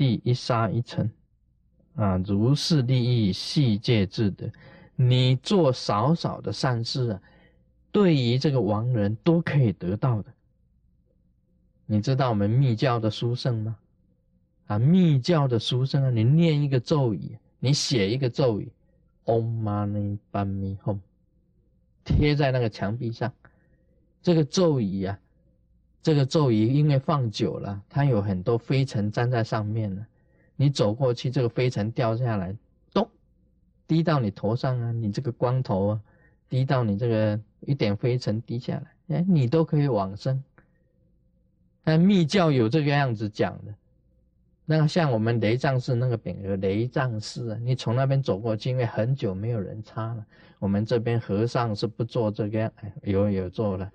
地一沙一尘，啊，如是利益细界智德。你做少少的善事啊，对于这个亡人都可以得到的。你知道我们密教的书圣吗？啊，密教的书圣啊，你念一个咒语，你写一个咒语，Om Mani p a m e Hum，贴在那个墙壁上。这个咒语啊，这个咒语因为放久了，它有很多灰尘粘在上面了。你走过去，这个灰尘掉下来。咚滴到你头上啊，你这个光头啊，滴到你这个一点灰尘滴下来，哎，你都可以往生。但密教有这个样子讲的。那像我们雷藏寺那个匾额雷藏寺啊，你从那边走过去，因为很久没有人擦了。我们这边和尚是不做这个，有有做了，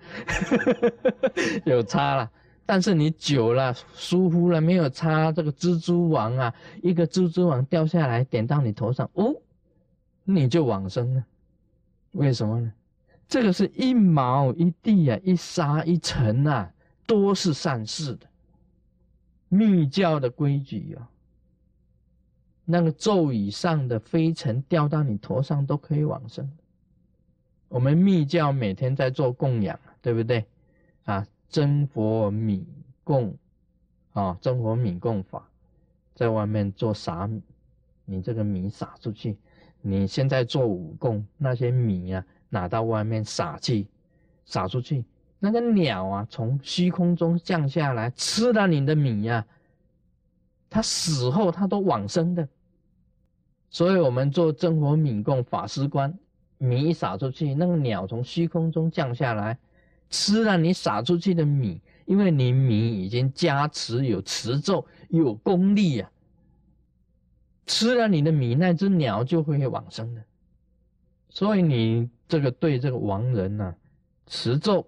有擦了。但是你久了疏忽了，没有擦这个蜘蛛网啊，一个蜘蛛网掉下来点到你头上，哦。你就往生了，为什么呢？这个是一毛一地啊，一沙一尘啊，都是善事的。密教的规矩啊，那个咒语上的飞尘掉到你头上都可以往生。我们密教每天在做供养，对不对？啊，真佛米供，啊，真佛米供法，在外面做撒米，你这个米撒出去。你现在做五供，那些米啊，拿到外面撒去，撒出去，那个鸟啊，从虚空中降下来，吃了你的米呀，它死后它都往生的。所以我们做真火米供法师观，米一撒出去，那个鸟从虚空中降下来，吃了你撒出去的米，因为你米已经加持有持咒，有功力呀。吃了你的米，那只鸟就会往生的。所以你这个对这个亡人呢，持咒、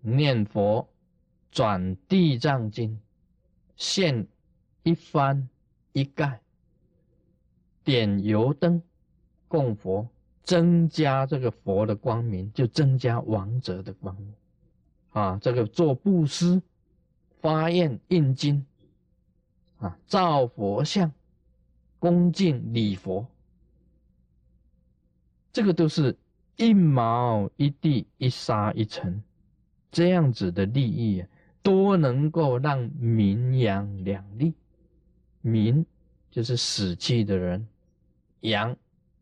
念佛、转地藏经、献一幡一盖、点油灯供佛，增加这个佛的光明，就增加王者的光明。啊，这个做布施、发愿、印经，啊，造佛像。恭敬礼佛，这个都是一毛一地一沙一尘，这样子的利益啊，都能够让民阳两利。民就是死去的人，阳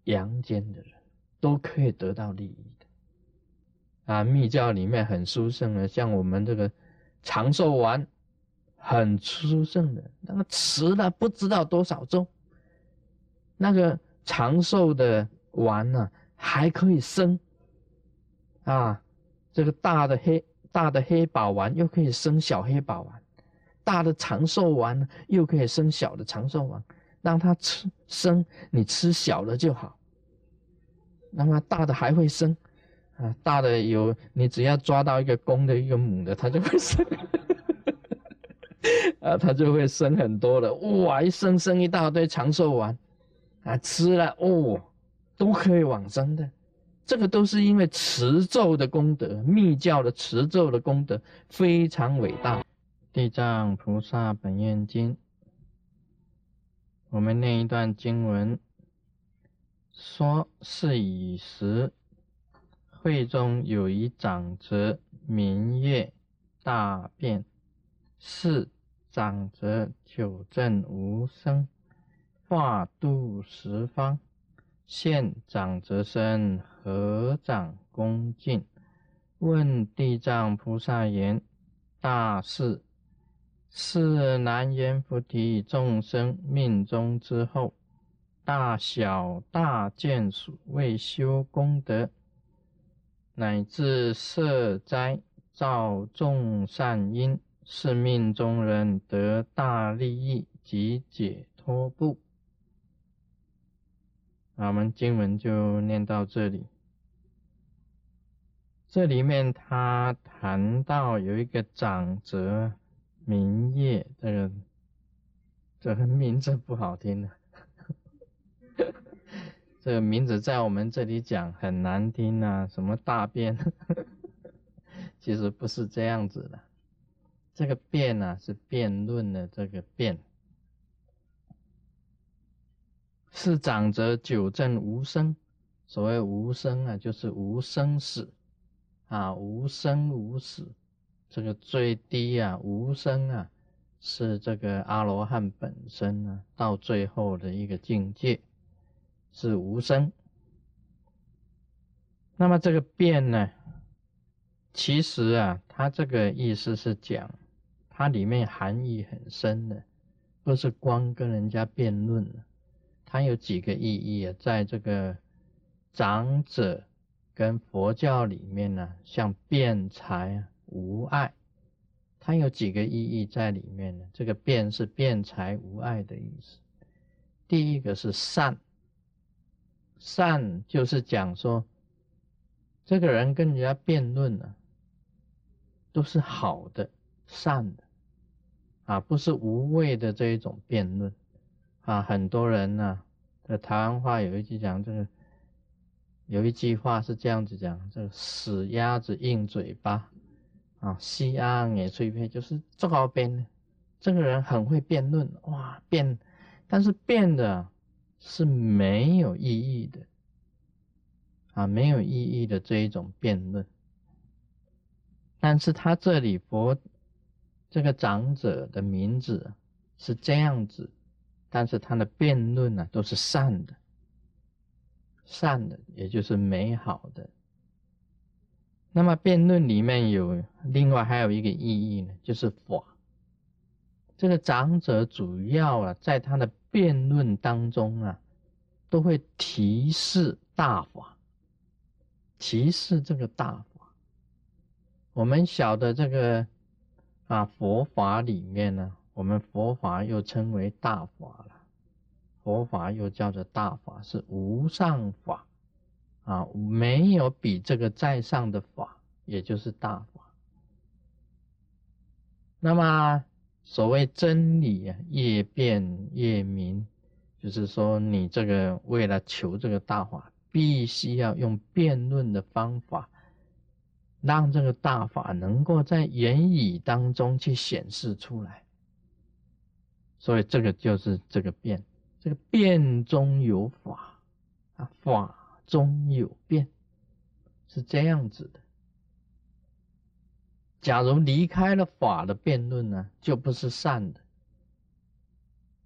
阳间的人都可以得到利益的。啊，密教里面很殊胜的，像我们这个长寿丸，很殊胜的，那个吃了不知道多少种。那个长寿的丸呢，还可以生啊！这个大的黑大的黑宝丸又可以生小黑宝丸，大的长寿丸又可以生小的长寿丸，让它吃生，你吃小的就好。那么大的还会生啊！大的有你只要抓到一个公的一个母的，它就会生，啊，它就会生很多的哇！一生生一大堆长寿丸。啊，吃了哦，都可以往生的，这个都是因为持咒的功德，密教的持咒的功德非常伟大。地藏菩萨本愿经，我们念一段经文，说是以时，会中有一长者名曰大辩，是长者久证无生。化度十方，现长者身，合掌恭敬，问地藏菩萨言：“大士，是南阎浮提众生命中之后，大小大见属未修功德，乃至色灾造众善因，是命中人得大利益及解脱不？”那我们经文就念到这里。这里面他谈到有一个长者名业，这个这个名字不好听的，这个名字在我们这里讲很难听啊，什么大便，其实不是这样子的。这个辩呢是辩论的这个辩是长者久正无生。所谓无生啊，就是无生死啊，无生无死。这个最低啊，无生啊，是这个阿罗汉本身呢，到最后的一个境界是无生。那么这个变呢，其实啊，它这个意思是讲，它里面含义很深的，不是光跟人家辩论它有几个意义啊，在这个。长者跟佛教里面呢，像辩才无碍，它有几个意义在里面呢？这个辩是辩才无碍的意思。第一个是善，善就是讲说，这个人跟人家辩论呢，都是好的、善的，啊，不是无谓的这一种辩论，啊，很多人呢，在台湾话有一句讲就是。有一句话是这样子讲：“这个死鸭子硬嘴巴，啊，西安也吹配，就是这个边，这个人很会辩论，哇，辩，但是辩的是没有意义的，啊，没有意义的这一种辩论。但是他这里佛这个长者的名字是这样子，但是他的辩论呢都是善的。”善的，也就是美好的。那么辩论里面有另外还有一个意义呢，就是法。这个长者主要啊，在他的辩论当中啊，都会提示大法，提示这个大法。我们晓得这个啊，佛法里面呢，我们佛法又称为大法了。佛法又叫做大法，是无上法啊，没有比这个在上的法，也就是大法。那么所谓真理啊，越辩越明，就是说你这个为了求这个大法，必须要用辩论的方法，让这个大法能够在言语当中去显示出来。所以这个就是这个辩。这个变中有法啊，法中有变，是这样子的。假如离开了法的辩论呢，就不是善的，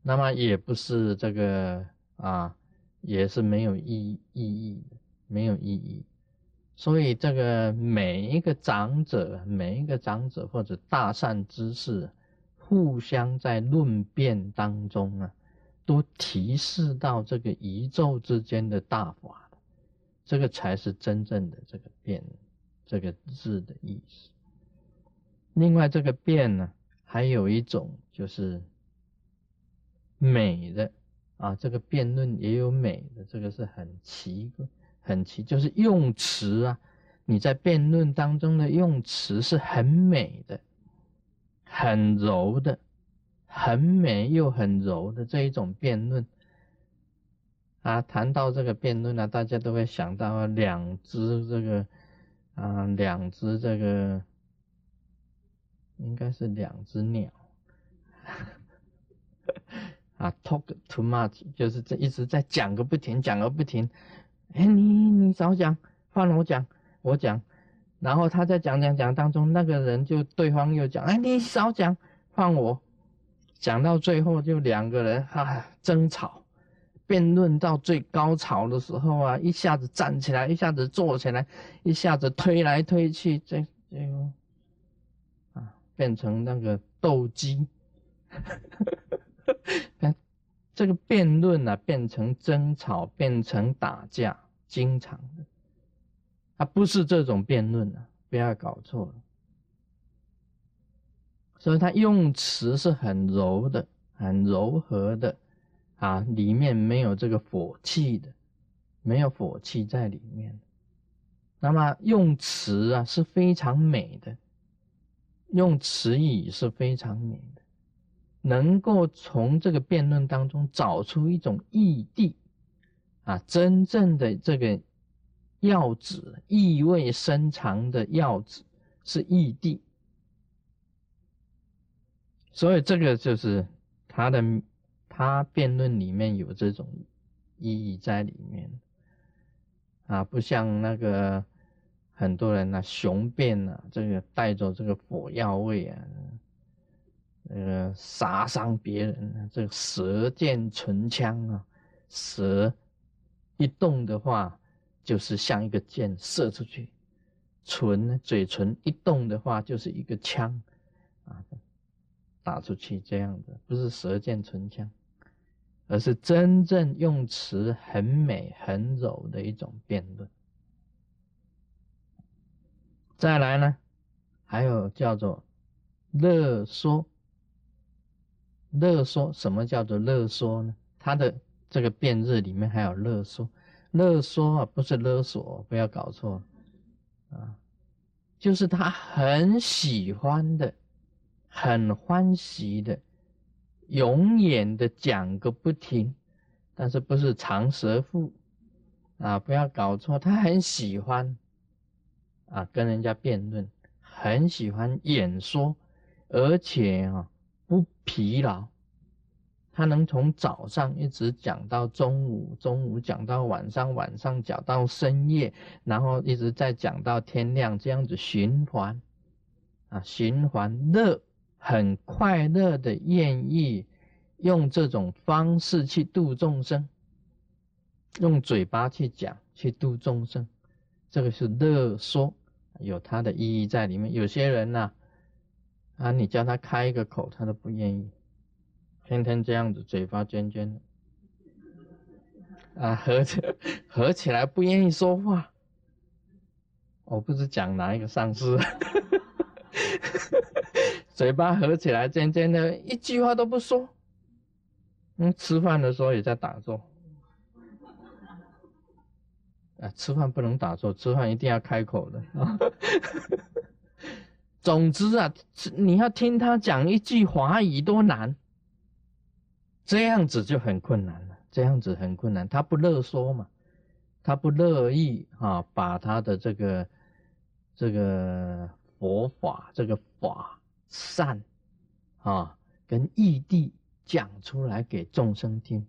那么也不是这个啊，也是没有意意义的，没有意义。所以这个每一个长者，每一个长者或者大善之士，互相在论辩当中啊。都提示到这个宇宙之间的大法这个才是真正的这个变这个字的意思。另外，这个变呢，还有一种就是美的啊，这个辩论也有美的，这个是很奇，很奇，就是用词啊，你在辩论当中的用词是很美的，很柔的。很美又很柔的这一种辩论啊，谈到这个辩论呢，大家都会想到两只这个啊，两只这个应该是两只鸟啊，talk too much，就是这一直在讲个不停，讲个不停。哎，你你少讲，换我讲，我讲，然后他在讲讲讲当中，那个人就对方又讲，哎，你少讲，换我。讲到最后，就两个人啊争吵，辩论到最高潮的时候啊，一下子站起来，一下子坐起来，一下子推来推去，这这个啊变成那个斗鸡，这个辩论啊变成争吵，变成打架，经常的，啊不是这种辩论啊，不要搞错了。所以它用词是很柔的，很柔和的，啊，里面没有这个火气的，没有火气在里面。那么用词啊是非常美的，用词语是非常美的，能够从这个辩论当中找出一种意谛，啊，真正的这个要旨，意味深长的要旨是意谛。所以这个就是他的他辩论里面有这种意义在里面。啊，不像那个很多人呢雄辩啊，这个带着这个火药味啊，那个杀伤别人，这个舌剑唇枪啊，舌一动的话，就是像一个箭射出去；唇嘴唇一动的话，就是一个枪，打出去这样的，不是舌剑唇枪。而是真正用词很美很柔的一种辩论。再来呢，还有叫做勒说。勒说什么叫做勒说呢？它的这个辩日里面还有勒说。勒说啊，不是勒索，不要搞错啊，就是他很喜欢的，很欢喜的。永远的讲个不停，但是不是长舌妇啊？不要搞错，他很喜欢啊，跟人家辩论，很喜欢演说，而且啊不疲劳，他能从早上一直讲到中午，中午讲到晚上，晚上讲到深夜，然后一直在讲到天亮，这样子循环啊，循环乐。很快乐的，愿意用这种方式去度众生，用嘴巴去讲，去度众生，这个是乐说，有它的意义在里面。有些人呢，啊，你叫他开一个口，他都不愿意，天天这样子，嘴巴尖尖的，啊，合起 合起来不愿意说话。我不知讲哪一个上司。嘴巴合起来尖尖的，一句话都不说。嗯，吃饭的时候也在打坐。啊，吃饭不能打坐，吃饭一定要开口的。总之啊，你要听他讲一句华语多难，这样子就很困难了。这样子很困难，他不乐说嘛，他不乐意啊，把他的这个这个佛法这个法。善，啊，跟义谛讲出来给众生听，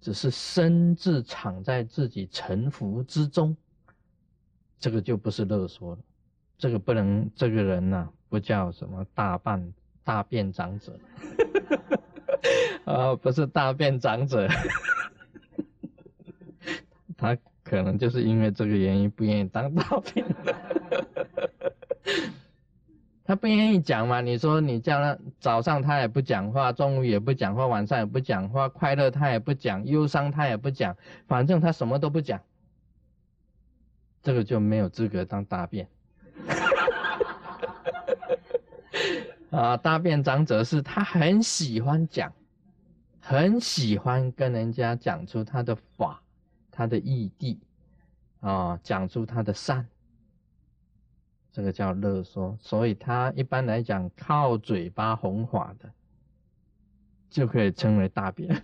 只是身自藏在自己沉浮之中，这个就不是乐说了，这个不能，这个人呢不叫什么大半大辩长者，啊，不是大辩长者，他可能就是因为这个原因不愿意当大辩。他不愿意讲嘛？你说你叫他早上他也不讲话，中午也不讲话，晚上也不讲话，快乐他也不讲，忧伤他也不讲，反正他什么都不讲，这个就没有资格当大便。啊，大便长者是他很喜欢讲，很喜欢跟人家讲出他的法，他的义谛，啊，讲出他的善。这个叫勒索，所以他一般来讲靠嘴巴红话的，就可以称为大便，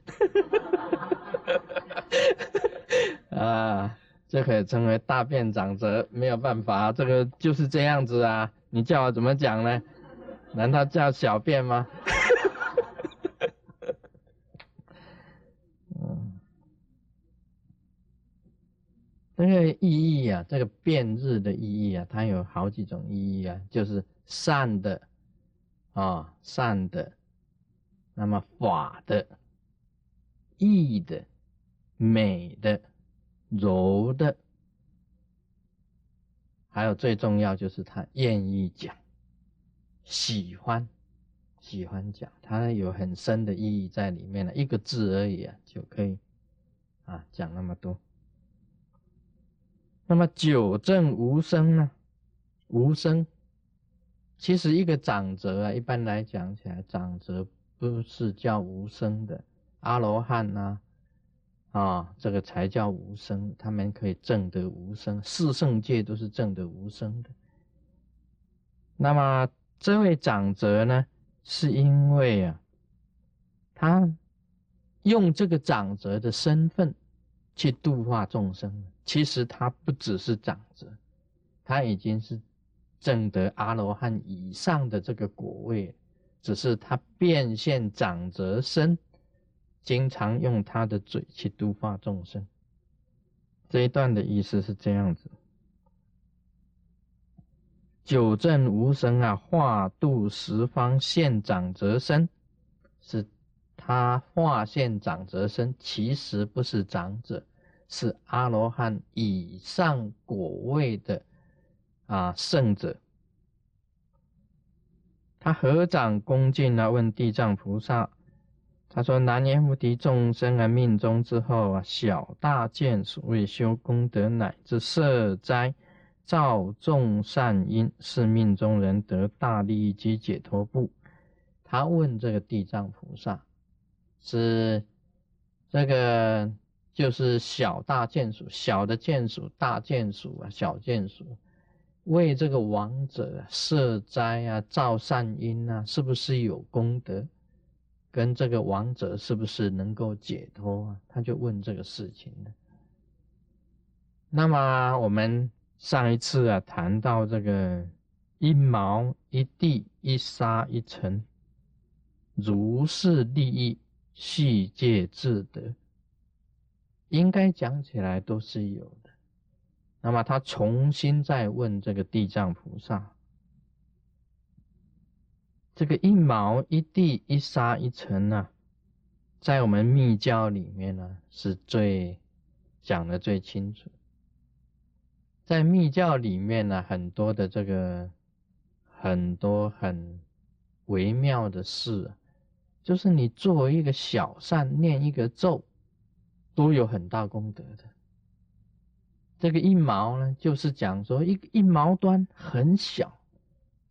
啊，就可以称为大便长者。没有办法，这个就是这样子啊。你叫我怎么讲呢？难道叫小便吗？这个意义啊，这个变日的意义啊，它有好几种意义啊，就是善的啊，善的，那么法的、义的、美的、柔的，还有最重要就是他愿意讲，喜欢，喜欢讲，它有很深的意义在里面了，一个字而已啊，就可以啊讲那么多。那么九正无生呢？无生，其实一个长者啊，一般来讲起来，长者不是叫无生的，阿罗汉呐，啊，这个才叫无生，他们可以证得无生，四圣界都是证得无生的。那么这位长者呢，是因为啊，他用这个长者的身份。去度化众生，其实他不只是长者，他已经是证得阿罗汉以上的这个果位，只是他变现长者身经常用他的嘴去度化众生。这一段的意思是这样子：九正无生啊，化度十方现长则身，是他化现长则身，其实不是长者，是阿罗汉以上果位的啊圣者。他合掌恭敬啊，问地藏菩萨。他说：“南阎浮提众生啊，命中之后啊，小大见所谓修功德，乃至设斋、造众善因，是命中人得大利益及解脱不？”他问这个地藏菩萨：“是这个就是小大眷属，小的眷属，大眷属啊，小眷属，为这个王者设斋啊，造善因啊，是不是有功德？”跟这个王者是不是能够解脱啊？他就问这个事情了。那么我们上一次啊谈到这个一毛一地一沙一尘，如是利益细界自得，应该讲起来都是有的。那么他重新再问这个地藏菩萨。这个一毛一地一沙一尘呢，在我们密教里面呢，是最讲的最清楚。在密教里面呢，很多的这个很多很微妙的事，就是你做一个小善，念一个咒，都有很大功德的。这个一毛呢，就是讲说一一毛端很小。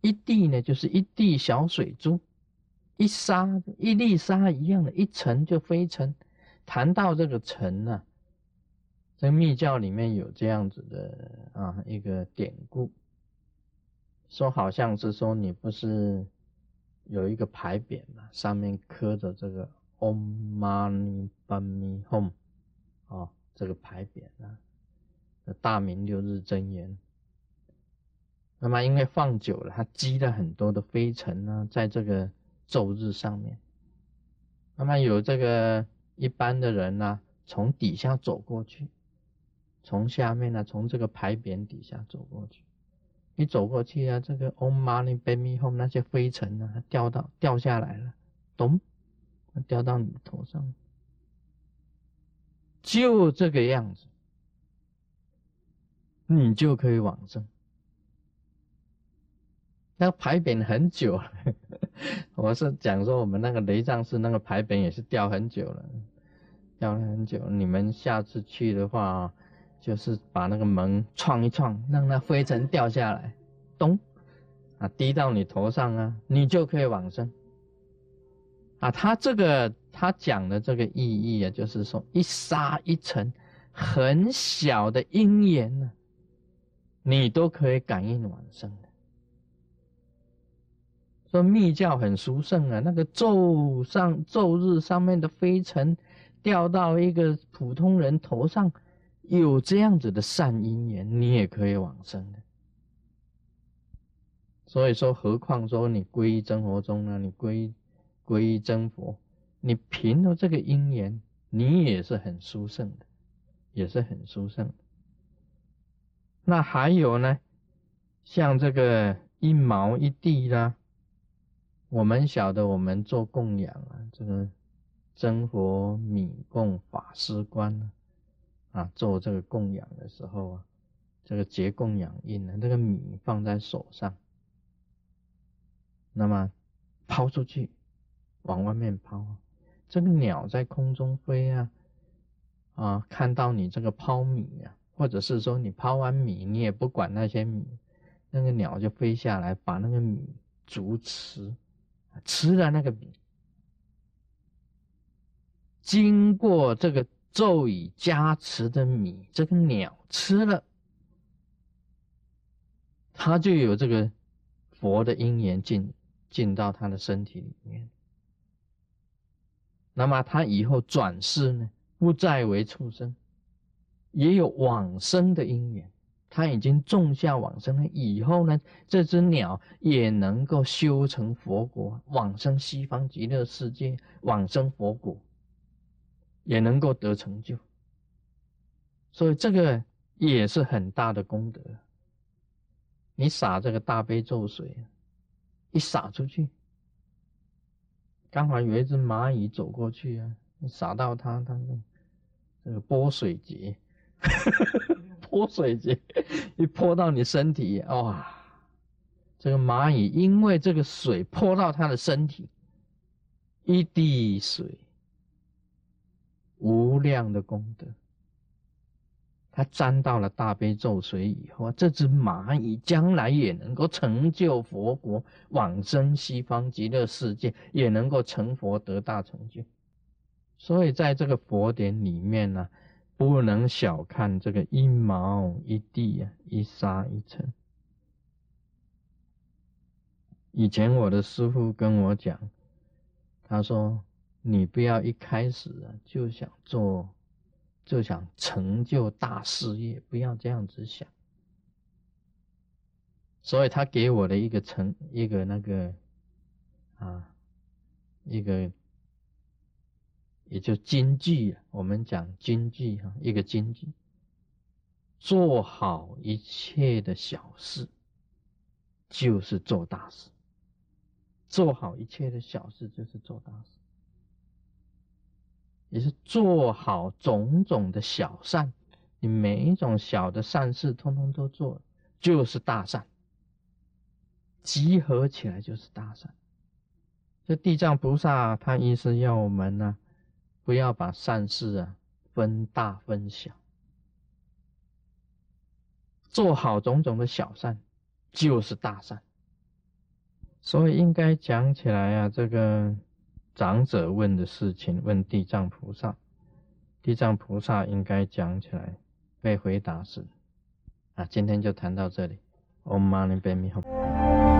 一滴呢，就是一滴小水珠；一沙，一粒沙一样的，一尘就非尘。谈到这个尘呢，在密教里面有这样子的啊一个典故，说好像是说你不是有一个牌匾嘛，上面刻着这个 Om Mani Padme Hum 啊，这个牌匾啊，大明六日真言。那么，因为放久了，它积了很多的灰尘呢，在这个昼日上面。那么有这个一般的人呢，从底下走过去，从下面呢，从这个牌匾底下走过去，一走过去啊，这个 Om Mani p a m e Hum 那些灰尘呢，它掉到掉下来了，咚，掉到你头上，就这个样子，你就可以往生。那个牌匾很久了，我是讲说我们那个雷藏寺那个牌匾也是掉很久了，掉了很久。你们下次去的话，就是把那个门撞一撞，让那灰尘掉下来，咚，啊，滴到你头上啊，你就可以往生。啊，他这个他讲的这个意义啊，就是说一沙一尘，很小的因缘呢，你都可以感应往生的。说密教很殊胜啊，那个昼上昼日上面的飞尘掉到一个普通人头上，有这样子的善因缘，你也可以往生的。所以说，何况说你皈依真佛宗呢？你皈皈依真佛，你凭着这个因缘，你也是很殊胜的，也是很殊胜的。那还有呢，像这个一毛一地啦。我们晓得，我们做供养啊，这个真佛米供法师观，啊，做这个供养的时候啊，这个结供养印呢，这个米放在手上，那么抛出去，往外面抛，这个鸟在空中飞啊，啊，看到你这个抛米呀，或者是说你抛完米，你也不管那些米，那个鸟就飞下来，把那个米竹吃。吃了那个米，经过这个咒语加持的米，这个鸟吃了，它就有这个佛的因缘进进到它的身体里面。那么他以后转世呢，不再为畜生，也有往生的因缘。他已经种下往生了，以后呢，这只鸟也能够修成佛果，往生西方极乐世界，往生佛果。也能够得成就。所以这个也是很大的功德。你洒这个大悲咒水，一洒出去，刚好有一只蚂蚁走过去啊，你洒到它，它这个泼水节，泼水节一泼到你身体，哇！这个蚂蚁因为这个水泼到它的身体，一滴水，无量的功德。它沾到了大悲咒水以后，这只蚂蚁将来也能够成就佛国，往生西方极乐世界，也能够成佛得大成就。所以在这个佛典里面呢，不能小看这个一毛一滴啊，一沙一尘。以前我的师父跟我讲，他说：“你不要一开始啊就想做，就想成就大事业，不要这样子想。”所以他给我的一个成一个那个啊，一个也就经济啊，我们讲经济哈，一个经济，做好一切的小事，就是做大事。做好一切的小事就是做大事，也是做好种种的小善。你每一种小的善事，通通都做，就是大善。集合起来就是大善。这地藏菩萨他意思要我们呢，不要把善事啊分大分小，做好种种的小善，就是大善。所以应该讲起来啊，这个长者问的事情，问地藏菩萨，地藏菩萨应该讲起来，被回答是啊，今天就谈到这里。Om Mani Padme Hum。